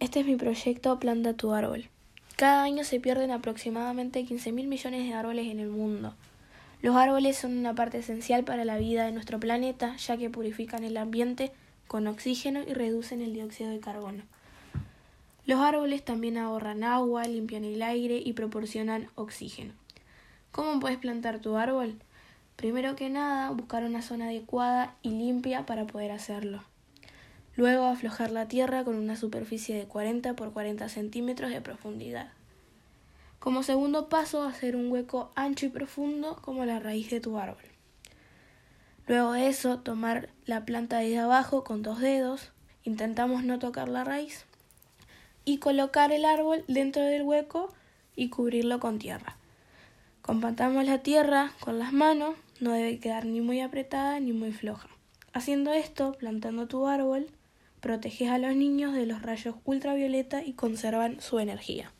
Este es mi proyecto Planta tu árbol. Cada año se pierden aproximadamente 15 mil millones de árboles en el mundo. Los árboles son una parte esencial para la vida de nuestro planeta, ya que purifican el ambiente con oxígeno y reducen el dióxido de carbono. Los árboles también ahorran agua, limpian el aire y proporcionan oxígeno. ¿Cómo puedes plantar tu árbol? Primero que nada, buscar una zona adecuada y limpia para poder hacerlo. Luego aflojar la tierra con una superficie de 40 por 40 centímetros de profundidad. Como segundo paso, hacer un hueco ancho y profundo como la raíz de tu árbol. Luego de eso, tomar la planta desde abajo con dos dedos, intentamos no tocar la raíz y colocar el árbol dentro del hueco y cubrirlo con tierra. Compactamos la tierra con las manos, no debe quedar ni muy apretada ni muy floja. Haciendo esto, plantando tu árbol, proteges a los niños de los rayos ultravioleta y conservan su energía.